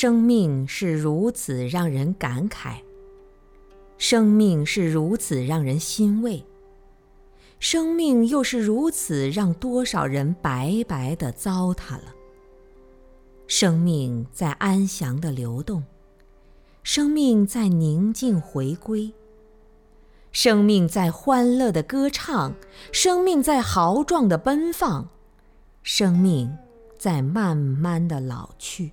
生命是如此让人感慨，生命是如此让人欣慰，生命又是如此让多少人白白的糟蹋了。生命在安详的流动，生命在宁静回归，生命在欢乐的歌唱，生命在豪壮的奔放，生命在慢慢的老去。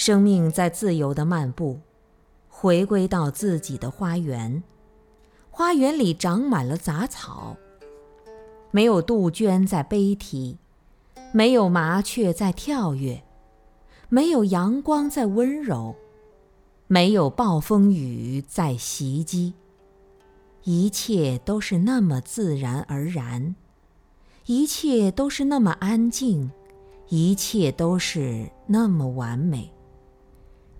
生命在自由的漫步，回归到自己的花园。花园里长满了杂草，没有杜鹃在悲啼。没有麻雀在跳跃，没有阳光在温柔，没有暴风雨在袭击，一切都是那么自然而然，一切都是那么安静，一切都是那么完美。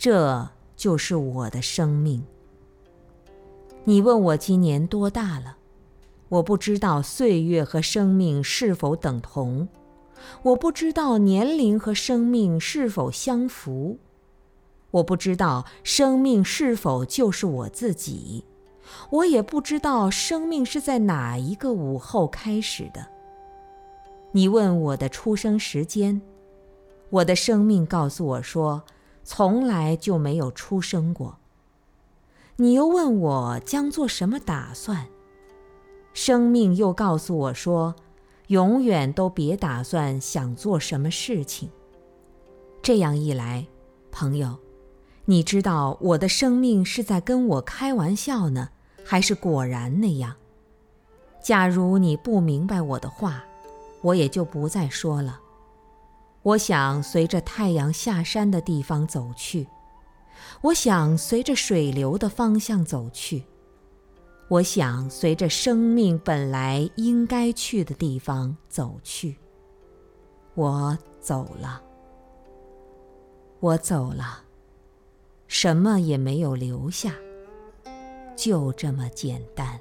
这就是我的生命。你问我今年多大了？我不知道岁月和生命是否等同。我不知道年龄和生命是否相符，我不知道生命是否就是我自己，我也不知道生命是在哪一个午后开始的。你问我的出生时间，我的生命告诉我说，从来就没有出生过。你又问我将做什么打算，生命又告诉我说。永远都别打算想做什么事情。这样一来，朋友，你知道我的生命是在跟我开玩笑呢，还是果然那样？假如你不明白我的话，我也就不再说了。我想随着太阳下山的地方走去，我想随着水流的方向走去。我想随着生命本来应该去的地方走去。我走了，我走了，什么也没有留下，就这么简单。